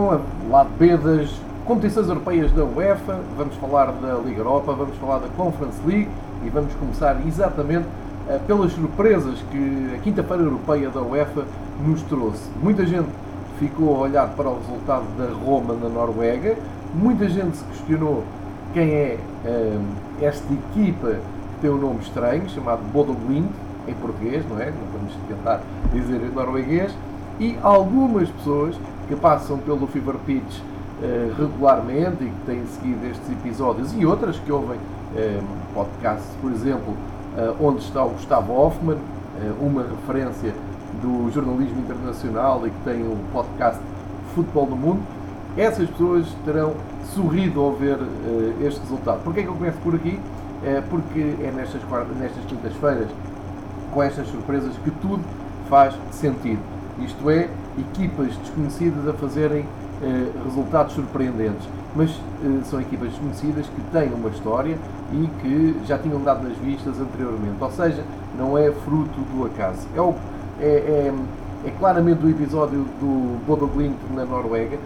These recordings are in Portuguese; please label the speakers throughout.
Speaker 1: Com a lado B das competições europeias da UEFA, vamos falar da Liga Europa, vamos falar da Conference League e vamos começar exatamente uh, pelas surpresas que a quinta-feira europeia da UEFA nos trouxe. Muita gente ficou a olhar para o resultado da Roma na Noruega, muita gente se questionou quem é uh, esta equipa que tem um nome estranho, chamado Bodo Glimt, em português, não é? Não vamos tentar dizer em norueguês, e algumas pessoas que passam pelo Fever Pitch uh, regularmente e que têm seguido estes episódios e outras que ouvem uh, podcasts, por exemplo, uh, onde está o Gustavo Hoffman, uma referência do jornalismo internacional e que tem um podcast Futebol no Mundo, essas pessoas terão sorrido ao ver este resultado. Porquê é que eu começo por aqui? porque é nestas, nestas quintas-feiras, com estas surpresas, que tudo faz sentido. Isto é, equipas desconhecidas a fazerem eh, resultados surpreendentes. Mas eh, são equipas desconhecidas que têm uma história e que já tinham dado nas vistas anteriormente. Ou seja, não é fruto do acaso. É, o, é, é, é claramente o episódio do Bodo Glimt na Noruega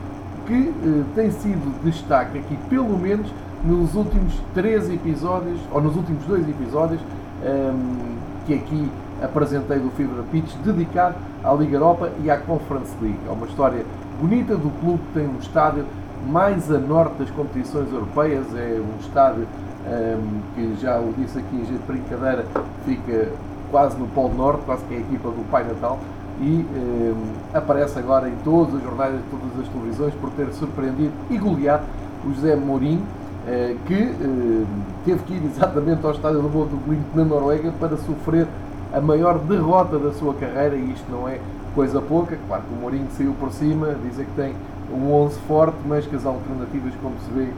Speaker 1: que eh, tem sido destaque aqui, pelo menos nos últimos três episódios, ou nos últimos dois episódios, ehm, que aqui apresentei do Fever Pitch, dedicado à Liga Europa e à Conference League. É uma história bonita do clube que tem um estádio mais a norte das competições europeias, é um estádio um, que já o disse aqui em jeito de brincadeira, fica quase no Polo Norte, quase que é a equipa do Pai Natal, e um, aparece agora em todas as jornadas de todas as televisões por ter surpreendido e goleado o José Mourinho, eh, que eh, teve que ir exatamente ao estádio do Bodo Glimt na Noruega para sofrer a maior derrota da sua carreira, e isto não é coisa pouca. Claro que o Mourinho saiu por cima, dizer que tem um 11 forte, mas que as alternativas, como se vê,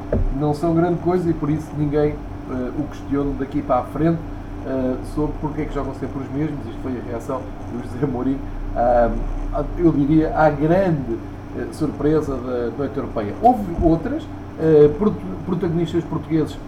Speaker 1: não são grande coisa e por isso ninguém uh, o questiona daqui para a frente uh, sobre porque é que jogam sempre os mesmos. Isto foi a reação do José Mourinho, uh, eu diria, à grande surpresa da noite europeia. Houve outras, protagonistas portugueses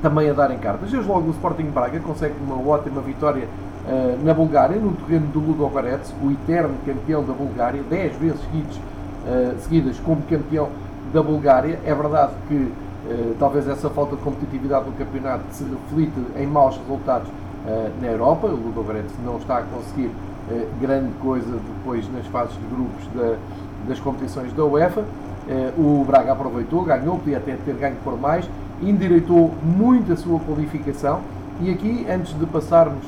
Speaker 1: também a darem cartas. Desde logo o Sporting Braga consegue uma ótima vitória uh, na Bulgária, no terreno do Ludogorets, o eterno campeão da Bulgária, 10 vezes seguidos, uh, seguidas como campeão da Bulgária. É verdade que uh, talvez essa falta de competitividade no campeonato se reflite em maus resultados na Europa. O Ludogorets não está a conseguir grande coisa depois nas fases de grupos da, das competições da UEFA. o Braga aproveitou, ganhou, podia até ter ganho por mais, endireitou muito a sua qualificação. E aqui, antes de passarmos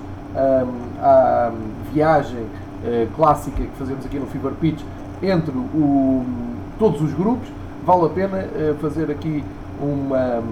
Speaker 1: à viagem uh, clássica que fazemos aqui no Fever Pitch entre o, todos os grupos, vale a pena uh, fazer aqui uma,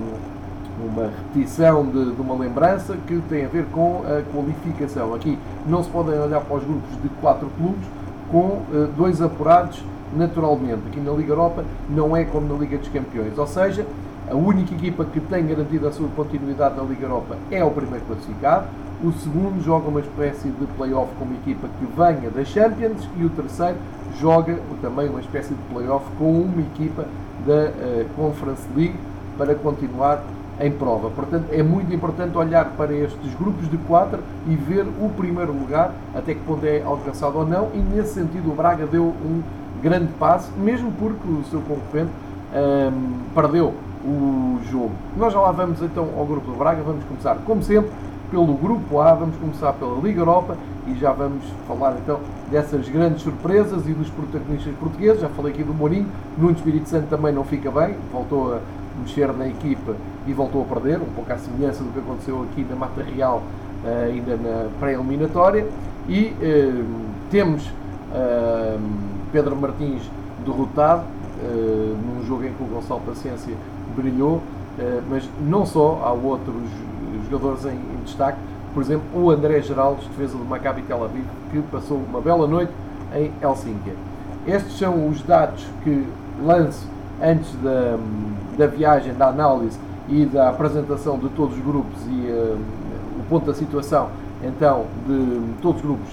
Speaker 1: uma repetição de, de, uma lembrança que tem a ver com a qualificação. Aqui não se podem olhar para os grupos de quatro clubes com uh, dois apurados naturalmente. Aqui na Liga Europa não é como na Liga dos Campeões, ou seja, a única equipa que tem garantido a sua continuidade na Liga Europa é o primeiro classificado. O segundo joga uma espécie de play-off com uma equipa que venha da Champions e o terceiro joga também uma espécie de play-off com uma equipa da uh, Conference League para continuar em prova. Portanto, é muito importante olhar para estes grupos de quatro e ver o primeiro lugar, até que ponto é alcançado ou não, e nesse sentido o Braga deu um grande passo, mesmo porque o seu concorrente um, ehm, perdeu o jogo. Nós já lá vamos então ao grupo do Braga, vamos começar, como sempre, pelo grupo A, vamos começar pela Liga Europa e já vamos falar então dessas grandes surpresas e dos protagonistas portugueses. Já falei aqui do Mourinho, Nuno Espírito Santo também não fica bem, voltou a mexer na equipa e voltou a perder, um pouco à semelhança do que aconteceu aqui na Mata Real, uh, ainda na pré-eliminatória. E uh, temos uh, Pedro Martins derrotado, num jogo em que o Gonçalo Paciência brilhou, mas não só, há outros jogadores em, em, destaque, por exemplo, o André Geraldes, defesa do Maccabi Tel Aviv, que passou uma bela noite em Helsínquia. Estes são os dados que lanço antes da, da viagem, da análise e da apresentação de todos os grupos e uh, o ponto da situação, então, de todos os grupos,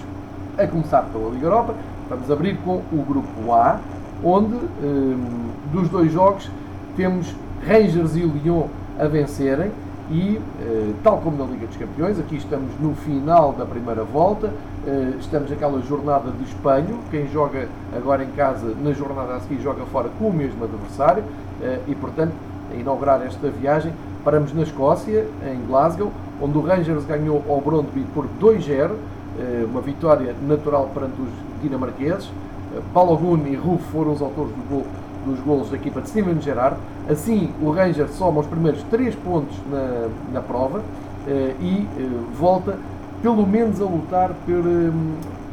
Speaker 1: a começar pela Liga Europa. Vamos abrir com o grupo A, onde, um, dos dois jogos, temos Rangers e Lyon a vencerem e, tal como na Liga dos Campeões, aqui estamos no final da primeira volta, estamos naquela jornada de espelho, quem joga agora em casa, na jornada a seguir, joga fora com o mesmo adversário, e, portanto, a inaugurar esta viagem, paramos na Escócia, em Glasgow, onde o Rangers ganhou ao Brondby por 2-0, uma vitória natural perante os dinamarqueses. Balogun e Ruf foram os autores do gol dos golos da equipa de Steven Gerrard. Assim, o Ranger soma os primeiros 3 pontos na, na prova eh, e eh, volta pelo menos a lutar eh,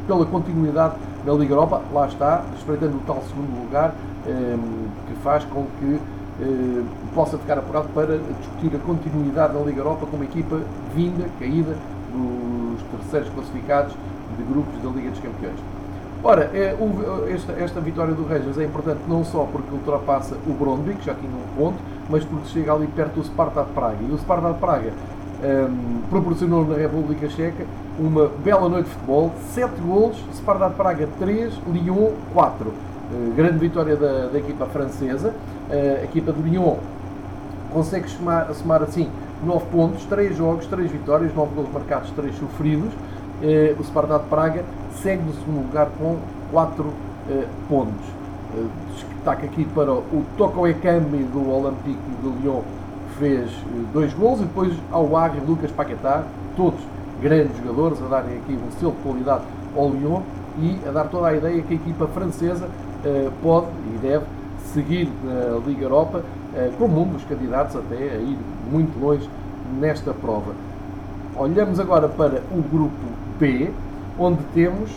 Speaker 1: pela continuidade na Liga Europa. Lá está, espreitando o tal segundo lugar, que faz com que possa ficar apurado para discutir a continuidade na Liga Europa com uma equipa vinda, caída dos terceiros classificados de grupos da Liga dos Campeões. Ora, é, o, esta, esta, vitória do Rangers é importante não só porque ultrapassa o Brondby, que já tinha um ponto, mas porque chega ali perto do Sparta de Praga. E o Sparta de Praga um, proporcionou na República Checa uma bela noite de futebol, 7 golos, Sparta de Praga 3, Lyon 4. Uh, grande vitória da, da equipa francesa. Uh, a equipa de Lyon consegue somar, assim 9 pontos, 3 jogos, 3 vitórias, 9 golos marcados, 3 sofridos. Uh, o Sparta de Praga segue no segundo lugar com 4 uh, eh, pontos. Uh, destaque aqui para o Toko Ekambi do Olympique de Lyon, que fez uh, dois gols, e depois ao Agri Lucas Paquetá, todos grandes jogadores, a darem aqui um selo de qualidade ao Lyon e a dar toda a ideia que a equipa francesa uh, pode e deve seguir na Liga Europa como um dos candidatos até a ir muito longe nesta prova. Olhamos agora para o grupo B, onde temos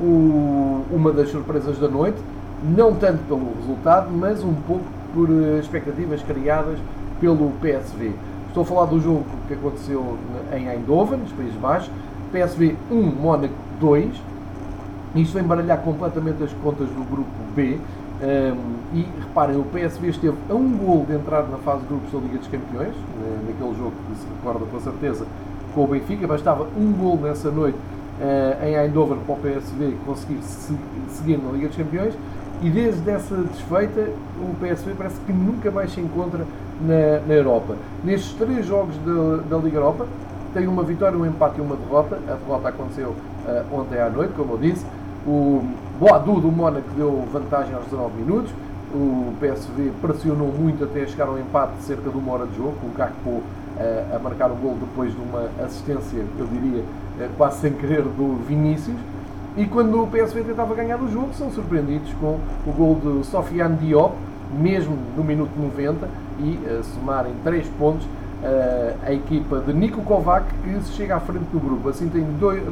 Speaker 1: o, uma das surpresas da noite, não tanto pelo resultado, mas um pouco por eh, expectativas criadas pelo PSV. Estou a falar do jogo que aconteceu em Eindhoven, nos Países Baixos, PSV 1, Mónaco 2. Isto vem baralhar completamente as contas do grupo B. Um, ehm, e reparem, o PSV esteve a um gol de entrar na fase de grupos da Liga dos Campeões, naquele jogo que se recorda com certeza com o Benfica, bastava um gol nessa noite uh, em Eindhoven para o PSV conseguir se, seguir na Liga dos Campeões e desde essa desfeita o PSV parece que nunca mais se encontra na, na Europa. Nestes três jogos da, Liga Europa tem uma vitória, um empate e uma derrota. A derrota aconteceu uh, ontem à noite, como eu disse. O Boadu do Mónaco deu vantagem aos 19 minutos. O PSV pressionou muito até chegar ao empate cerca de uma hora de jogo, o Gakpo a marcar o gol depois de uma assistência, eu diria, eh, quase sem querer, do Vinícius. E quando o PSV tentava ganhar o jogo, são surpreendidos com o gol de Sofiane Diop, mesmo no minuto 90, e uh, somarem 3 pontos uh, a equipa de Nico Kovac, que se chega à frente do grupo. Assim tem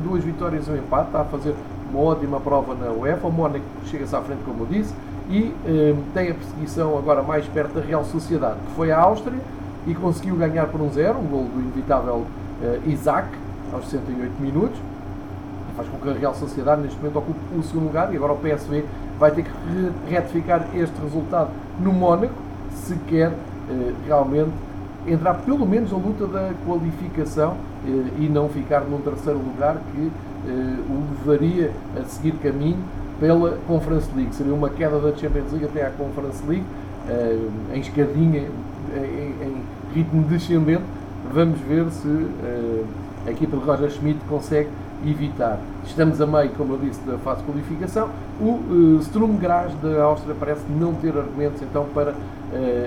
Speaker 1: duas vitórias e um empate, está a fazer uma ótima prova na UEFA. O Mónaco chega-se à frente, como eu disse, e tem a perseguição agora mais perto da Real Sociedade, que foi a Áustria, e conseguiu ganhar por um zero, um gol do inevitável uh, Isaac, aos 68 minutos, faz com que a Real Sociedade neste momento ocupe o segundo lugar, e agora o PSV vai ter que retificar este resultado no Mónaco, se quer uh, realmente entrar pelo menos na luta da qualificação uh, e não ficar num terceiro lugar que o levaria a seguir caminho pela Conference League. Seria uma queda da Champions League até à Conference League, em escadinha em, em ritmo descendente. Vamos ver se uh, a equipa de Roger Schmidt consegue evitar. Estamos a meio, como eu disse, da fase de qualificação. O uh, Sturm Graz da Áustria parece não ter argumentos então para uh,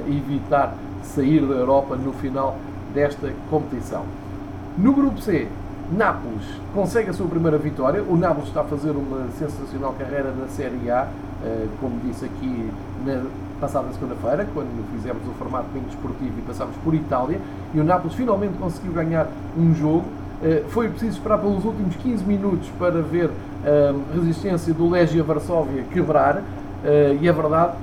Speaker 1: evitar sair da Europa no final desta competição. No grupo C, Nápoles consegue a sua primeira vitória. O Nápoles está a fazer uma sensacional carreira na Série A, como disse aqui na passada segunda-feira, quando fizemos o formato bem desportivo e passámos por Itália, e o Nápoles finalmente conseguiu ganhar um jogo. Eh, foi preciso esperar pelos últimos 15 minutos para ver a resistência do Legia Varsóvia quebrar, eh, e é verdade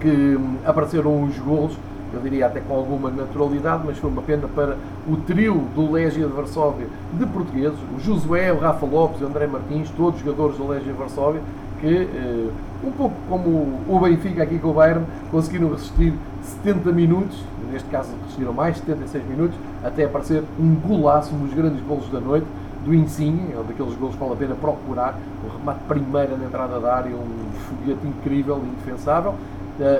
Speaker 1: que hum, apareceram os golos, eu diria até com alguma naturalidade, mas foi uma pena para o trio do Legia de Varsóvia de portugueses, o Josué, o Rafa Lopes e o André Martins, todos jogadores do Legia Varsóvia, que, eh, um pouco como o Benfica aqui com o Bayern, conseguiram resistir 70 minutos, neste caso resistiram mais 76 minutos, até aparecer um golaço, dos grandes golos da noite, do Insigne, é um daqueles golos que vale a pena procurar, um remate primeira na entrada da área, um foguete incrível, indefensável,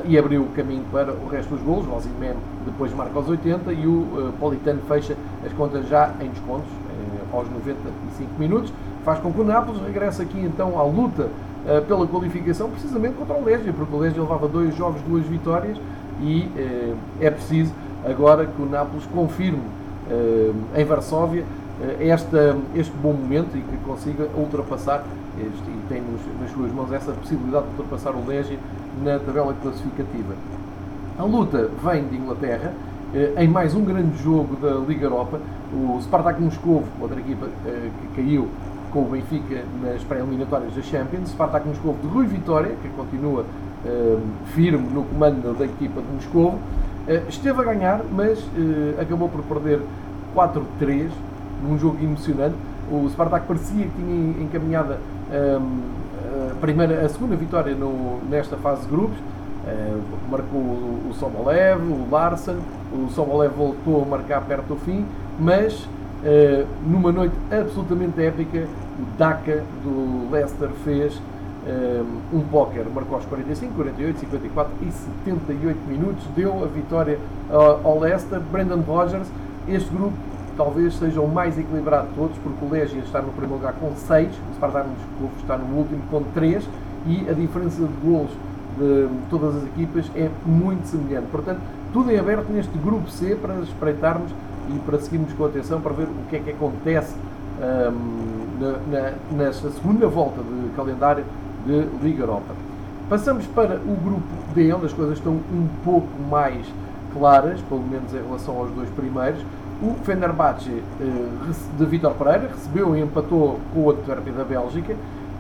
Speaker 1: e abriu o caminho para o resto dos golos. O Ozyman depois marca aos 80 e o Politano fecha as contas já em descontos aos 95 minutos. Faz com que o Nápoles regresse aqui então à luta pela qualificação, precisamente contra o Legia, porque o Legia levava dois jogos, duas vitórias e é preciso agora que o Nápoles confirme em Varsóvia esta, este bom momento e que consiga ultrapassar este, e tem nos, nas suas mãos essa possibilidade de ultrapassar o Legia na tabela classificativa. A luta vem de Inglaterra, eh, em mais um grande jogo da Liga Europa. O Spartak Moscovo, outra equipa eh, que caiu com o Benfica nas pré-eliminatórias da Champions. Spartak Moscovo de Rui Vitória, que continua eh, firme no comando da equipa de Moscovo. Esteve a ganhar, mas acabou por perder 4-3 num jogo emocionante. O Spartak parecia que tinha encaminhada a, primeira, a segunda vitória no, nesta fase de grupos. Uh, marcou o, o Sobolev, o Larsen, o Sobolev voltou a marcar perto do fim, mas uh, numa noite absolutamente épica, o Daka do Leicester fez um póquer, marcou aos 45, 48, 54 e 78 minutos, deu a vitória ao Leicester. Brendan Rodgers, este grupo talvez seja o mais equilibrado de todos, porque o Legia está no primeiro lugar com 6, o Spartak Moscou está no último com 3 e a diferença de golos de todas as equipas é muito semelhante. Portanto, tudo em aberto neste grupo C para espreitarmos e para seguirmos com atenção para ver o que é que acontece um, na, na, nesta segunda volta de calendário de Liga Europa. Passamos para o grupo D, onde as coisas estão um pouco mais claras, pelo menos em relação aos dois primeiros. O Fenerbahçe eh, de Vitor Pereira recebeu e empatou com o Antwerp da Bélgica.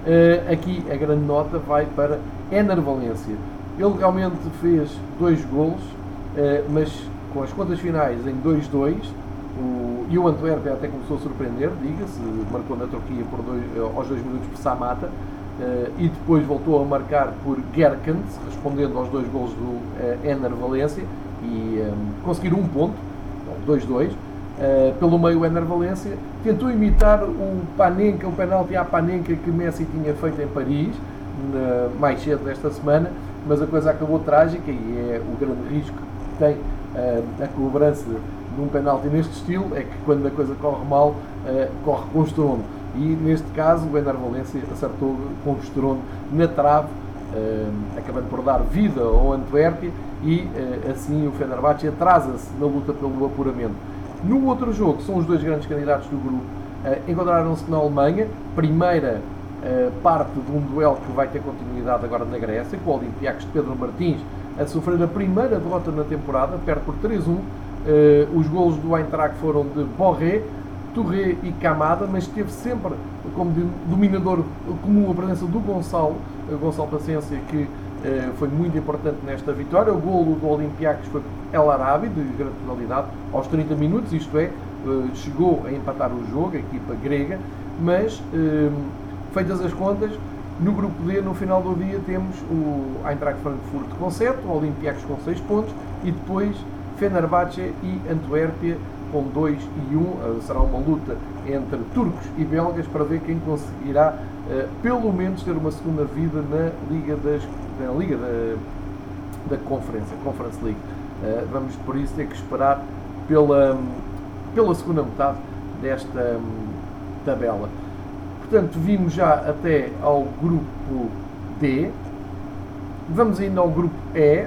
Speaker 1: Eh, aqui a grande nota vai para Ener Valência. Ele realmente fez dois golos, eh, mas com as contas finais em 2-2. E o Antwerp até começou a surpreender, diga-se, marcou na Turquia por dois, aos dois minutos por Samata. e depois voltou a marcar por Gerkant, respondendo aos dois golos do Ener Valência e conseguiram um ponto, 2-2. Uh, pelo meio Ener Valência, tentou imitar o Panenka, o penalti à Panenka que Messi tinha feito em Paris, na, mais cedo desta semana, mas a coisa acabou trágica e é o grande risco que tem uh, a cobrança de um penalti neste estilo, é que quando a coisa corre mal, uh, corre com estrondo. E neste caso o Ener Valência acertou com estrondo na trave, acabando por dar vida ao Antuérpia e assim o Fenerbahçe atrasa-se na luta pelo apuramento. No outro jogo, são os dois grandes candidatos do grupo, encontraram-se na Alemanha, primeira parte de um duelo que vai ter continuidade agora na Grécia, com o Olympiacos de Pedro Martins a sofrer a primeira derrota na temporada, perto por 3-1. Uh, eh, os golos do Eintracht foram de Borré, Touré e Camada, mas teve sempre como dominador comum a presença do Gonçalo, Gonçalo Paciência, que eh, foi muito importante nesta vitória. O golo do Olympiacos foi El Arabi, de grande tonalidade, aos 30 minutos, isto é, eh, chegou a empatar o jogo, a equipa grega, mas, eh, feitas as contas, no grupo D, no final do dia, temos o Eintracht Frankfurt com 7, o Olympiacos com 6 pontos e depois Fenerbahçe e Antuérpia com 2 e 1. Um. Será uma luta entre turcos e belgas para ver quem conseguirá pelo menos ter uma segunda vida na Liga das na Liga da, da Conferência, Conference League. Uh, vamos por isso ter que esperar pela, pela segunda metade desta um, tabela. Portanto, vimos já até ao grupo D. Vamos ainda ao grupo E,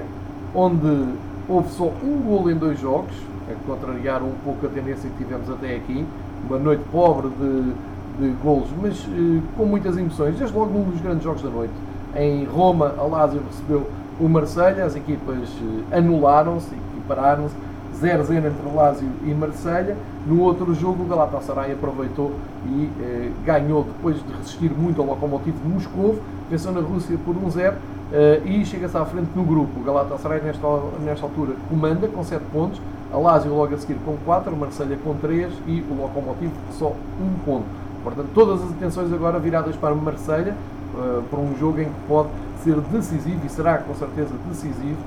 Speaker 1: onde houve só um gol em dois jogos, a contrariar um pouco a tendência que tivemos até aqui. Uma noite pobre de, de golos, mas uh, com muitas emoções, desde logo num dos grandes jogos da noite. Em Roma, a Lazio recebeu o Marselha, as equipas eh, anularam-se, equipararam-se, 0-0 entre Lazio e Marselha. No outro jogo, o Galatasaray aproveitou e eh, ganhou depois de resistir muito ao Lokomotiv de Moscou, venceu na Rússia por 1-0 eh, e chega-se à frente no grupo. O Galatasaray, nesta, nesta altura, comanda com 7 pontos, a Lazio logo a seguir com 4, Marselha com 3 e o Lokomotiv só 1 ponto. Portanto, todas as atenções agora viradas para Marselha, uh, para um jogo em que pode ser decisivo e será com certeza decisivo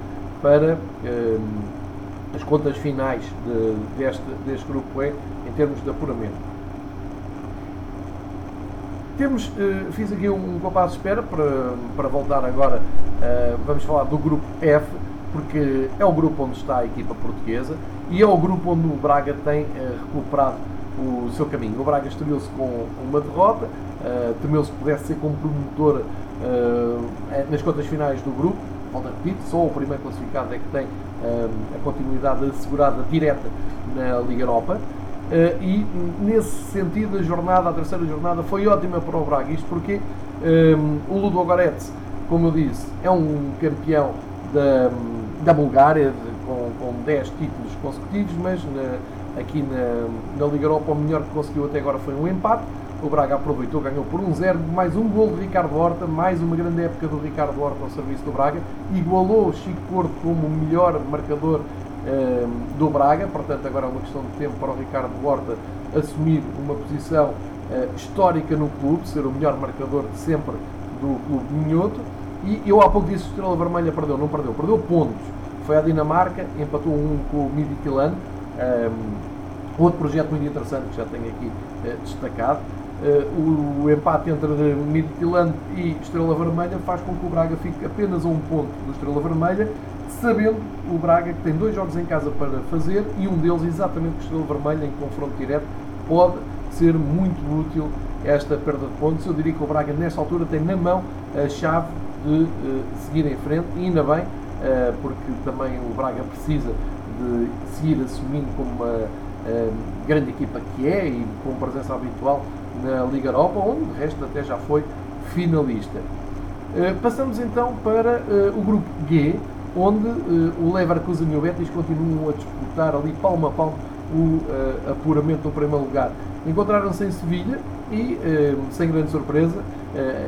Speaker 1: para uh, as contas finais de, deste, deste grupo E em termos de apuramento. Temos, fiz aqui um compasso de espera para, para voltar agora, vamos falar do grupo F, porque é o grupo onde está a equipa portuguesa e é o grupo onde o Braga tem recuperado o seu caminho. O Braga estreou-se com uma derrota, uh, temeu-se que pudesse ser como promotor uh, nas contas finais do grupo. Volto a repetir, só o primeiro classificado é que tem uh, a continuidade assegurada direta na Liga Europa. Uh, e nesse sentido, a jornada, a terceira jornada, foi ótima para o Braga. Isto porque um, o Ludo Goretz, como eu disse, é um campeão da, da Bulgária, de, com, com 10 títulos consecutivos, mas na, aqui na, na Liga Europa o melhor que conseguiu até agora foi um empate. O Braga aproveitou, ganhou por 1-0, um mais um gol de Ricardo Horta, mais uma grande época do Ricardo Horta ao serviço do Braga, igualou Chico Porto como o melhor marcador eh, do Braga, portanto agora é uma questão de tempo para o Ricardo Horta assumir uma posição eh, histórica no clube, ser o melhor marcador de sempre do clube minhoto, e eu há pouco disse que Estrela Vermelha perdeu, não perdeu, perdeu pontos, foi à Dinamarca, empatou um com o Midtjylland, um, outro projeto muito interessante que já tenho aqui uh, destacado, uh, o empate entre Midtjylland e Estrela Vermelha faz com que o Braga fique apenas a um ponto do Estrela Vermelha, sabendo o Braga que tem dois jogos em casa para fazer e um deles exatamente com Estrela Vermelha em confronto direto pode ser muito útil esta perda de pontos. Eu diria que o Braga nesta altura tem na mão a chave de uh, seguir em frente e ainda bem, uh, porque também o Braga precisa de seguir assumindo como uma grande equipa que é e com presença habitual na Liga Europa, onde de resto até já foi finalista. Uh, passamos então para uh, o grupo G, onde o Leverkusen e o Betis continuam a disputar ali palmo a palmo o apuramento no primeiro lugar. Encontraram-se em Sevilha e, sem grande surpresa,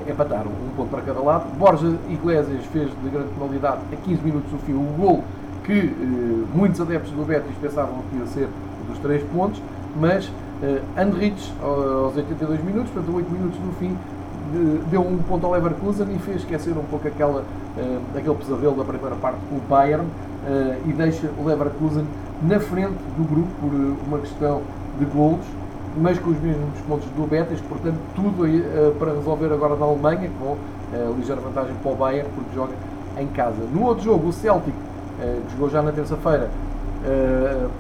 Speaker 1: empataram um ponto para cada lado. Borja Iglesias fez de grande penalidade a 15 minutos do fim o gol que eh, muitos adeptos do Betis pensavam que ia ser dos três pontos, mas eh, Andrich, aos 82 minutos, portanto 8 minutos no fim, de, deu um ponto ao Leverkusen e fez esquecer um pouco aquela, eh, aquele pesadelo da primeira parte com o Bayern eh, e deixa o Leverkusen na frente do grupo por uma questão de golos, mas com os mesmos pontos do Betis, portanto tudo para resolver agora na Alemanha, com ligeira vantagem para o Bayern, porque joga em casa. No outro jogo, o Celtic que jogou já na terça-feira,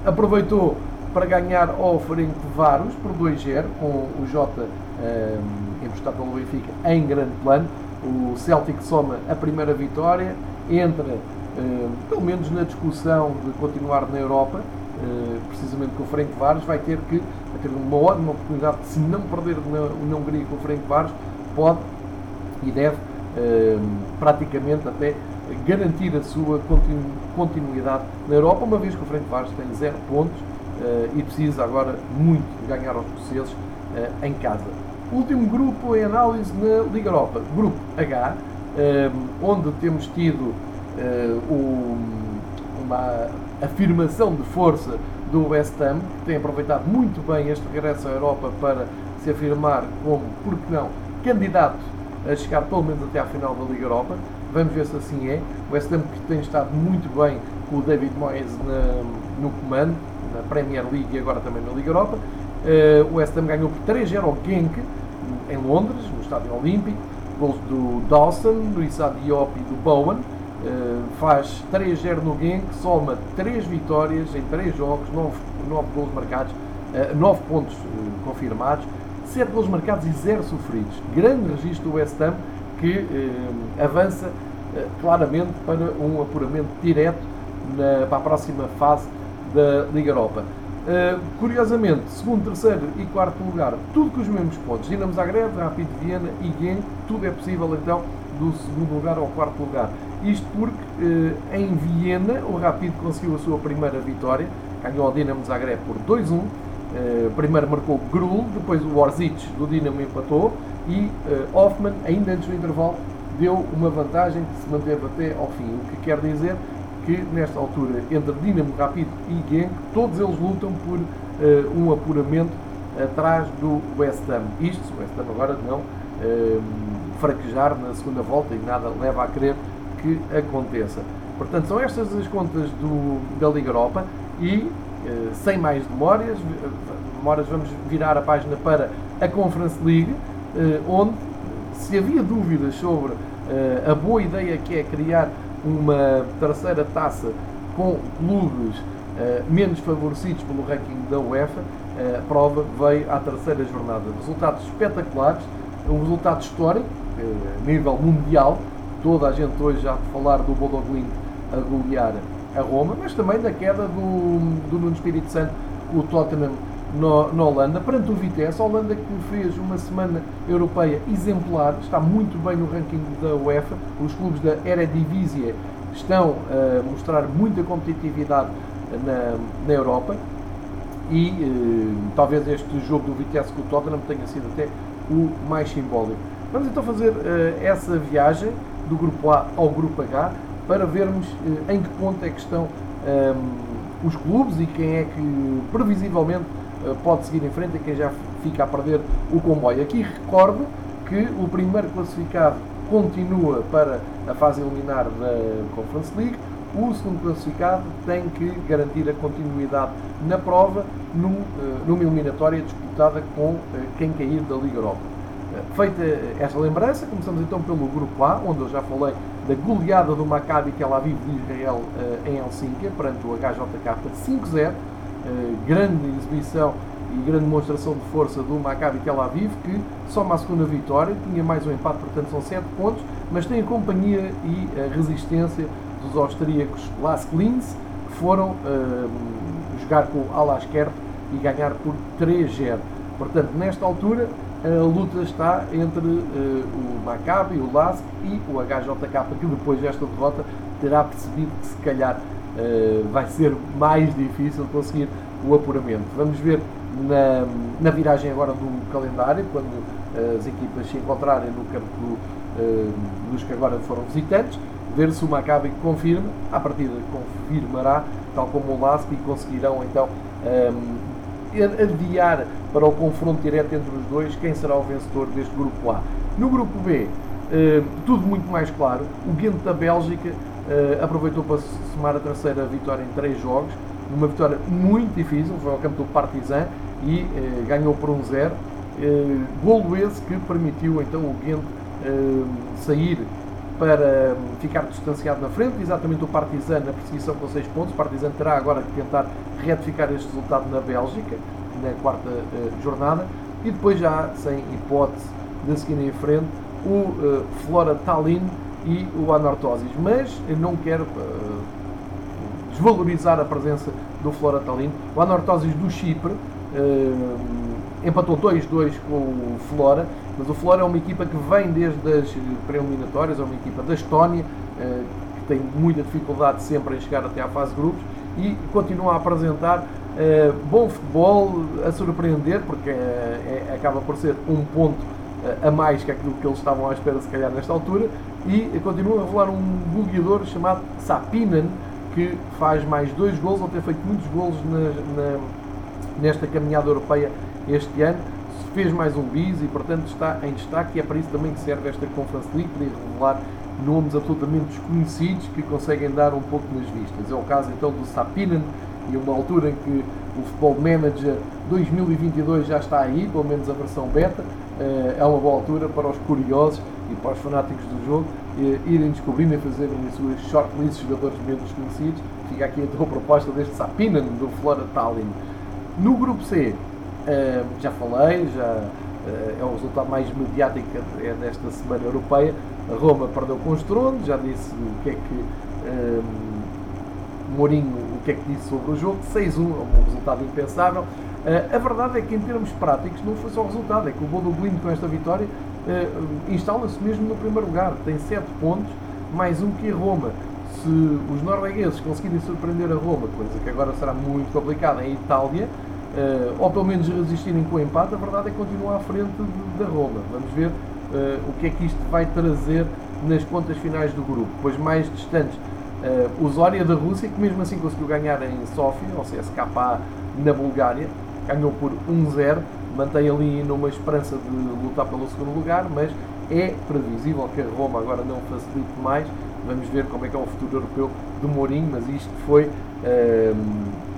Speaker 1: aproveitou para ganhar ao Varos por 2-0, com o Jota eh, emprestado pelo Benfica em grande plano. O Celtic soma a primeira vitória, entra pelo menos na discussão de continuar na Europa, precisamente com o Frank Varos, vai ter que ter uma ótima oportunidade, se não perder na, Hungria com o Frank Varos, pode e deve praticamente até garantir a sua continuidade na Europa, uma vez que o Franco Vares tem zero pontos uh, e precisa agora muito ganhar aos portugueses uh, em casa. Último grupo em análise na Liga Europa, Grupo H, uh, onde temos tido um, uma afirmação de força do West Ham, que tem aproveitado muito bem este regresso à Europa para se afirmar como, por que não, candidato a chegar pelo menos até à final da Liga Europa. Vamos ver se assim é. O West Ham que tem estado muito bem com o David Moyes no comando, na Premier League e agora também na Liga Europa. Uh, o West Ham ganhou por 3-0 ao Genk, em Londres, no Estádio Olímpico. Gols do Dawson, do Issa Diop e do Bowen. Uh, faz 3-0 no Genk, soma 3 vitórias em 3 jogos, 9, 9 gols marcados, uh, 9 pontos confirmados, 7 gols marcados e 0 sofridos. Grande registro do West Ham que avança eh, claramente para um apuramento direto na, para a próxima fase da Liga Europa. Uh, curiosamente, segundo, terceiro e quarto lugar, tudo com os mesmos pontos. Dinamo Zagreb, Rapid Viena e Genk, tudo é possível então do segundo lugar ao quarto lugar. Isto porque uh, em Viena o Rapid conseguiu a sua primeira vitória, ganhou ao Dinamo Zagreb por 2-1. Uh, primeiro marcou Grul, depois o Orzic do Dinamo empatou e Hoffman, ainda antes do intervalo, deu uma vantagem que se manteve até ao fim. O que quer dizer que, nesta altura, entre Dinamo Rápido e Genk, todos eles lutam por uh, um apuramento atrás do West Ham. Isto, o West Ham agora não uh, fraquejar na segunda volta e nada leva a crer que aconteça. Portanto, são estas as contas do, da Liga Europa e, uh, sem mais demoras, demoras, vamos virar a página para a Conference League, onde, se havia dúvidas sobre a boa ideia que é criar uma terceira taça com clubes menos favorecidos pelo ranking da UEFA, a prova veio à terceira jornada. Resultados espetaculares, um resultado histórico, a nível mundial. Toda a gente hoje já a falar do Bodo a golear a Roma, mas também da queda do, do Nuno Espírito Santo, o Tottenham no, na Holanda, perante o Vitesse, a Holanda que fez uma semana europeia exemplar, está muito bem no ranking da UEFA, os clubes da Eredivisie estão a mostrar muita competitividade na, na Europa e eh, talvez este jogo do Vitesse com o Tottenham tenha sido até o mais simbólico. Vamos então fazer eh, essa viagem do grupo A ao grupo H para vermos eh, em que ponto é que estão ehm, os clubes e quem é que previsivelmente eh, pode seguir em frente e quem já fica a perder o comboio. Aqui recordo que o primeiro classificado continua para a fase eliminar da Conference League, o segundo classificado tem que garantir a continuidade na prova numa eliminatória disputada com quem cair da Liga Europa. Feita esta lembrança, começamos então pelo grupo A, onde eu já falei da goleada do Maccabi Tel Aviv de Israel em Helsínquia, perante o HJK 5-0. Uh, grande exibição e grande demonstração de força do Maccabi Tel Aviv, que soma a segunda vitória, tinha mais um empate, portanto são 7 pontos, mas tem a companhia e a resistência dos austríacos Las Klins, que foram uh, jogar com o e ganhar por 3-0. Portanto, nesta altura, a luta está entre uh, o Maccabi, o LASK e o HJK, que depois desta derrota terá percebido que se calhar vai ser mais difícil conseguir o apuramento. Vamos ver na, na viragem agora do calendário, quando uh, as equipas se encontrarem no campo do, dos que agora foram visitantes, ver se o Maccabi confirma, a partida confirmará, tal como o LASK, e conseguirão então adiar para o confronto direto entre os dois quem será o vencedor deste grupo A. No grupo B, eh, tudo muito mais claro. O Ghent da Bélgica eh, aproveitou para somar a terceira vitória em três jogos. Uma vitória muito difícil, foi ao campo do Partizan e eh, ganhou por 1-0. Um golo esse que permitiu então o Ghent sair para ficar distanciado na frente, exatamente o Partizan na perseguição com 6 pontos. O Partizan terá agora que tentar retificar este resultado na Bélgica, na quarta jornada, e depois já sem hipótese de seguir em frente o Flora Tallinn e o Anortosis. Mas eu não quero uh, desvalorizar a presença do Flora Tallinn. O Anortosis do Chipre empatou 2-2 com o Flora, mas o Flora é uma equipa que vem desde as pré-eliminatórias, é uma equipa da Estónia, que tem muita dificuldade sempre em chegar até à fase de grupos, e continua a apresentar uh, bom futebol, a surpreender, porque uh, é, acaba por ser um ponto uh, a mais que aquilo que eles estavam à espera, se calhar, nesta altura, e continua a rolar um goleador chamado Sapinen, que faz mais dois gols, ou tem feito muitos gols na, na, nesta caminhada europeia este ano, fez mais um bis e, portanto, está em destaque, e é para isso também que serve esta Conference League, para revelar nomes absolutamente desconhecidos que conseguem dar um pouco nas vistas. É o caso então do Sapinen, e uma altura em que o Football Manager 2022 já está aí, pelo menos a versão beta, eh, é uma boa altura para os curiosos e para os fanáticos do jogo eh, irem descobrindo e fazerem as suas shortlists de jogadores menos desconhecidos. Fica aqui a proposta deste Sapinen do Flora Tallinn. No grupo C, eh, já falei, já é o resultado mais mediático é desta semana europeia. Roma perdeu com o Estrondo, já disse o que é que Mourinho que é que disse sobre o jogo, 6-1 é um resultado impensável. Uh, a verdade é que em termos práticos não foi só o resultado, é que o Bodo Glimt com esta vitória uh, instala-se mesmo no primeiro lugar, tem 7 pontos, mais um que a Roma. Se os noruegueses conseguirem surpreender a Roma, coisa que agora será muito complicada em Itália, uh, ou pelo menos resistirem com o empate, a verdade é que continua à frente da Roma. Vamos ver o que é que isto vai trazer nas contas finais do grupo. Pois mais distantes, uh, o Zória da Rússia, que mesmo assim conseguiu ganhar em Sofia, ou CSKA na Bulgária, ganhou por 1-0, mantém ali numa esperança de lutar pelo segundo lugar, mas é previsível que a Roma agora não facilite mais. Vamos ver como é que é o futuro europeu do Mourinho, mas isto foi,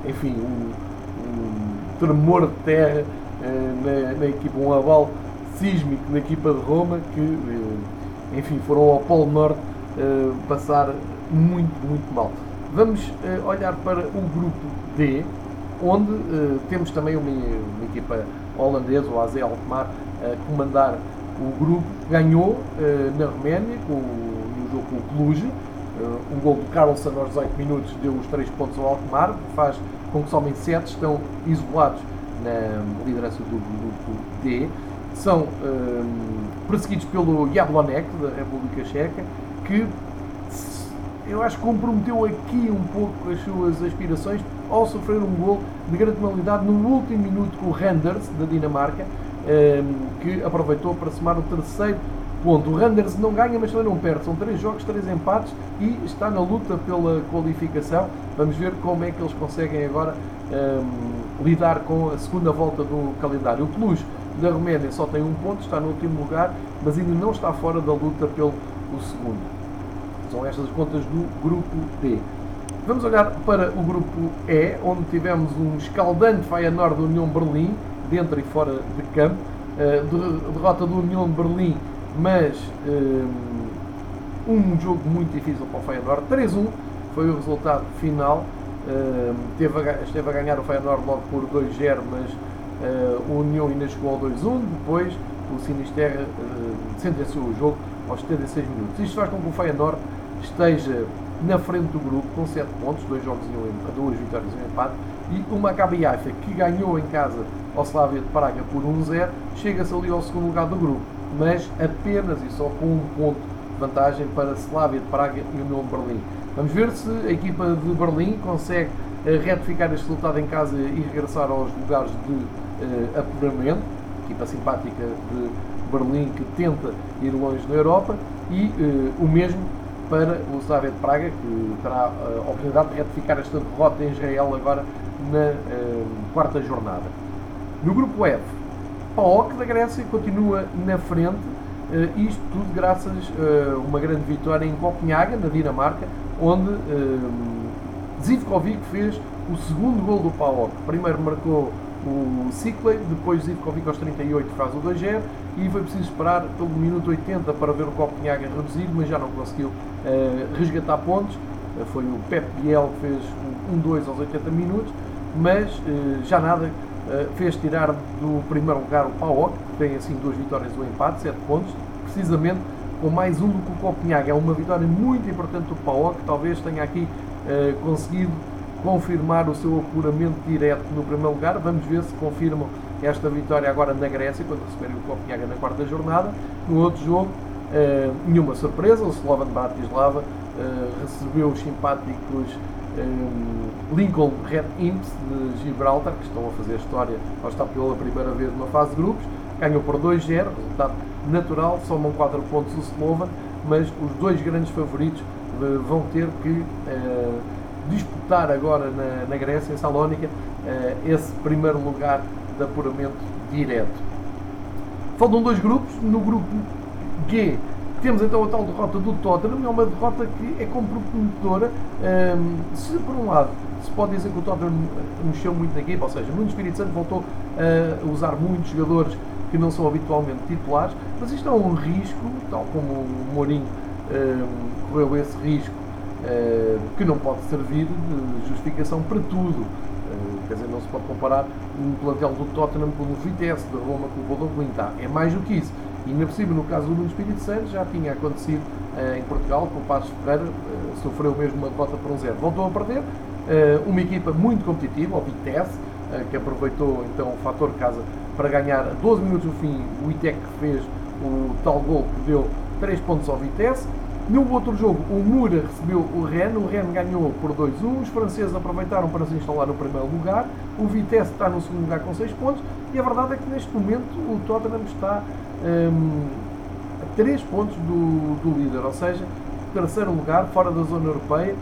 Speaker 1: enfim, um, um tremor de terra uh, na, na, equipa, um abalo sísmico da equipa de Roma que, enfim, foram ao Polo Norte passar muito, muito mal. Vamos olhar para o grupo D, onde temos também uma, uma equipa holandesa, o AZ Alkmaar, a comandar o grupo, ganhou na Roménia com, no jogo com o Cluj, um gol do Carlson aos 18 minutos deu os 3 pontos ao Alkmaar, faz com que somente 7 estão isolados na liderança do grupo D. São perseguidos pelo Jablonek, da República Checa, que eu acho que comprometeu aqui um pouco as suas aspirações ao sofrer um gol de grande penalidade no último minuto com o Renders, da Dinamarca, um, que aproveitou para somar o terceiro ponto. O Randers não ganha, mas também não perde. São três jogos, três empates e está na luta pela qualificação. Vamos ver como é que eles conseguem agora um, lidar com a segunda volta do calendário. O Cluj da Roménia só tem um ponto, está no último lugar, mas ainda não está fora da luta pelo segundo. São estas as contas do grupo D. Vamos olhar para o grupo E, onde tivemos um escaldante Feyenoord da União Berlim, dentro e fora de campo. Uh, derrota do União Berlim mas um, um jogo muito difícil para o Feyenoord. 3-1 foi o resultado final. Um, teve a, esteve a ganhar o Feyenoord logo por 2-0, mas uh, o União ainda chegou ao 2-1. Depois o Sinisterra uh, sentenciou o jogo aos 76 minutos. Isto faz com que o Feyenoord esteja na frente do grupo com 7 pontos, dois jogos e um, duas vitórias e um empate, e o Maccabi Haifa, que ganhou em casa ao Slavia de Praga por 1-0, chega-se ali ao segundo lugar do grupo mas apenas e só com um ponto de vantagem para Slavia de Praga e União de Berlim. Vamos ver se a equipa de Berlim consegue uh, retificar este resultado em casa e regressar aos lugares de uh, apuramento. Equipa simpática de Berlim que tenta ir longe na Europa e uh, o mesmo para o Slavia de Praga, que terá a oportunidade de retificar esta derrota em Israel agora na quarta jornada. No grupo F, PAOK da Grécia continua na frente, uh, isto tudo graças a uma grande vitória em Copenhaga, na Dinamarca, onde Zivkovic fez o segundo gol do PAOK. Primeiro marcou o Cicley, depois Zivkovic aos 38 faz o 2-0 e foi preciso esperar pelo minuto 80 para ver o Copenhaga reduzido, mas já não conseguiu uh, resgatar pontos. Uh, foi o Pep Biel que fez um 1-2 aos 80 minutos, mas uh, já nada fez tirar do primeiro lugar o PAOK, que tem assim duas vitórias e um empate, 7 pontos, precisamente com mais um do que o Copenhague. É uma vitória muito importante do PAOK, que talvez tenha aqui conseguido confirmar o seu apuramento direto no primeiro lugar. Vamos ver se confirmam esta vitória agora na Grécia, quando receberem o Copenhague na quarta jornada. No outro jogo, uh, nenhuma surpresa, o Slovan Bratislava uh, recebeu os simpáticos um, Lincoln Red Imps de Gibraltar, que estão a fazer história ao estar pela primeira vez numa fase de grupos, ganhou por 2-0, resultado natural, somam 4 pontos o Slovan, mas os dois grandes favoritos uh, vão ter que disputar agora na, na Grécia, em Salónica, esse primeiro lugar de apuramento direto. Faltam dois grupos, no grupo G temos então a tal derrota do Tottenham, é uma derrota que é comprometedora. Um, se por um lado se pode dizer que o Tottenham mexeu muito na equipa, ou seja, Nuno Espírito Santo voltou a usar muitos jogadores que não são habitualmente titulares, mas isto é um risco, tal como o Mourinho um, correu esse risco, uh, que não pode servir de justificação para tudo. Quer dizer, não se pode comparar um plantel do Tottenham com o Vitesse, da Roma, com o Bodo Quinta. É mais do que isso. E ainda por cima, no caso do Nuno Espírito Santo, já tinha acontecido uh, em Portugal, com o Passos Ferreira, uh, sofreu mesmo uma derrota por um zero. Voltou a perder, uh, uma equipa muito competitiva, o Vitesse, que aproveitou então o fator casa para ganhar a 12 minutos do fim, o ITEC fez o tal gol que deu 3 pontos ao Vitesse. No outro jogo, o Mura recebeu o Rennes, o Rennes ganhou por 2-1, os franceses aproveitaram para se instalar no primeiro lugar, o Vitesse está no segundo lugar com 6 pontos, e a verdade é que neste momento o Tottenham está um, a 3 pontos do, do líder, ou seja, terceiro lugar, fora da zona europeia,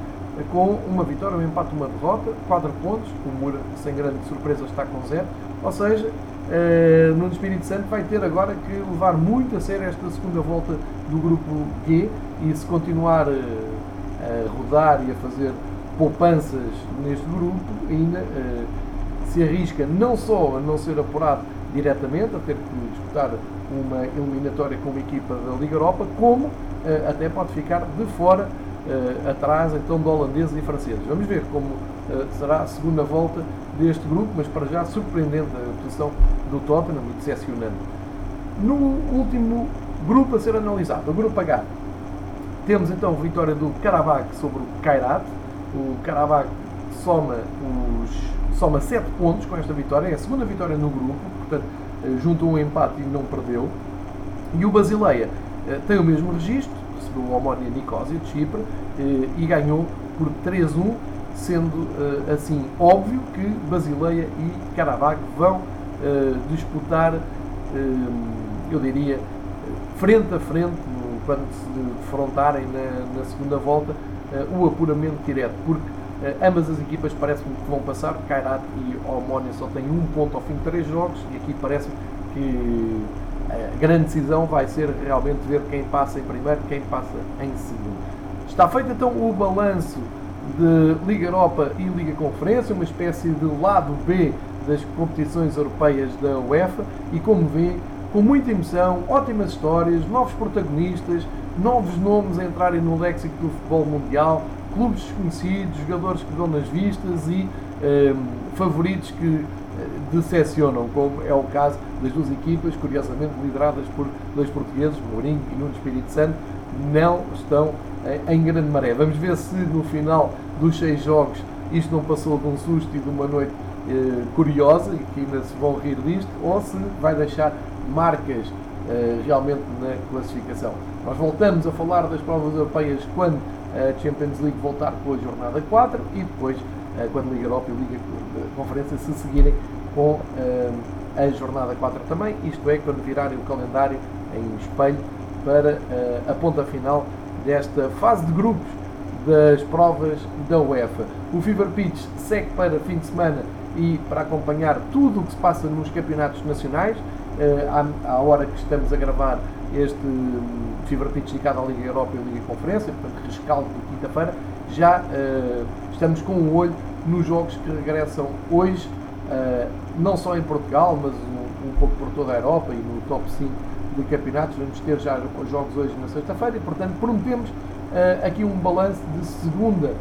Speaker 1: com uma vitória, um empate, uma derrota, 4 pontos, o Moura, sem grande surpresa, está com 0, ou seja, uh, no Espírito Santo vai ter agora que levar muito a sério esta segunda volta do grupo G e se continuar uh, a rodar e a fazer poupanças neste grupo, ainda uh, se arrisca não só a não ser apurado diretamente, a ter que disputar uma eliminatória com uma equipa da Liga Europa, como até pode ficar de fora atrás então de holandeses e franceses. Vamos ver como será a segunda volta deste grupo, mas para já surpreendente a posição do Tottenham e decepcionante. No último grupo a ser analisado, o grupo H, temos então a vitória do Karabakh sobre o Kairat. O Karabakh soma, os, soma 7 pontos com esta vitória, é a segunda vitória no grupo, portanto, eh, junto um empate e não perdeu. E o Basileia eh, tem o mesmo registro, recebeu o Omonia Nicosia de Chipre eh, e ganhou por 3-1, sendo assim óbvio que Basileia e Karabakh vão disputar, eu diria, frente a frente quando se defrontarem na, na segunda volta uh, o apuramento direto, porque ambas as equipas parece-me que vão passar, Kairat e Omónia só têm um ponto ao fim de três jogos e aqui parece-me que a grande decisão vai ser realmente ver quem passa em primeiro quem passa em segundo. Está feito então o balanço de Liga Europa e Liga Conferência, uma espécie de lado B das competições europeias da UEFA e como vê, com muita emoção, ótimas histórias, novos protagonistas, novos nomes a entrarem no léxico do futebol mundial, clubes desconhecidos, jogadores que dão nas vistas e um, favoritos que uh, decepcionam, como é o caso das duas equipas, curiosamente lideradas por dois portugueses, Mourinho e Nuno Espírito Santo, não estão uh, em grande maré. Vamos ver se no final dos seis jogos isto não passou de um susto e de uma noite curiosa e que ainda se vão rir disto, ou se vai deixar marcas uh, realmente na classificação. Nós voltamos a falar das provas europeias quando a Champions League voltar com a jornada 4 e depois uh, quando a Liga Europa e a Liga Conferência se seguirem com a jornada 4 também, isto é, quando virarem o calendário em espelho para a ponta final desta fase de grupos das provas da UEFA. O Fever Pitch segue para fim de semana e para acompanhar tudo o que se passa nos campeonatos nacionais. Eh, à, hora que estamos a gravar este hum, Fever Pitch dedicado à Liga Europa e à Liga Conferência, portanto, rescaldo de quinta-feira, já uh, estamos com um olho nos jogos que regressam hoje, uh, não só em Portugal, mas um, pouco por toda a Europa e no top 5 de campeonatos. Vamos ter já os jogos hoje na sexta-feira e, portanto, prometemos uh, aqui um balanço de segunda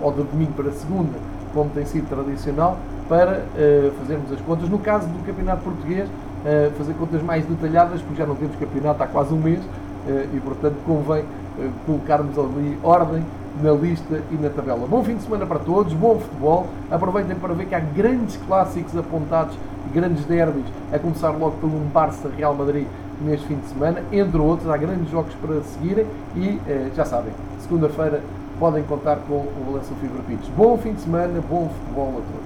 Speaker 1: ou de domingo para segunda, como tem sido tradicional, para fazermos as contas. No caso do Campeonato Português, fazer contas mais detalhadas, porque já não temos campeonato há quase um mês e, portanto, convém colocarmos ali ordem na lista e na tabela. Bom fim de semana para todos, bom futebol. Aproveitem para ver que há grandes clássicos apontados, grandes derbys, a começar logo pelo Barça Real Madrid neste fim de semana, entre outros, há grandes jogos para seguirem e eh, já sabem, segunda-feira podem contar com o Valença Fibra Pitch. Bom fim de semana, bom futebol a todos.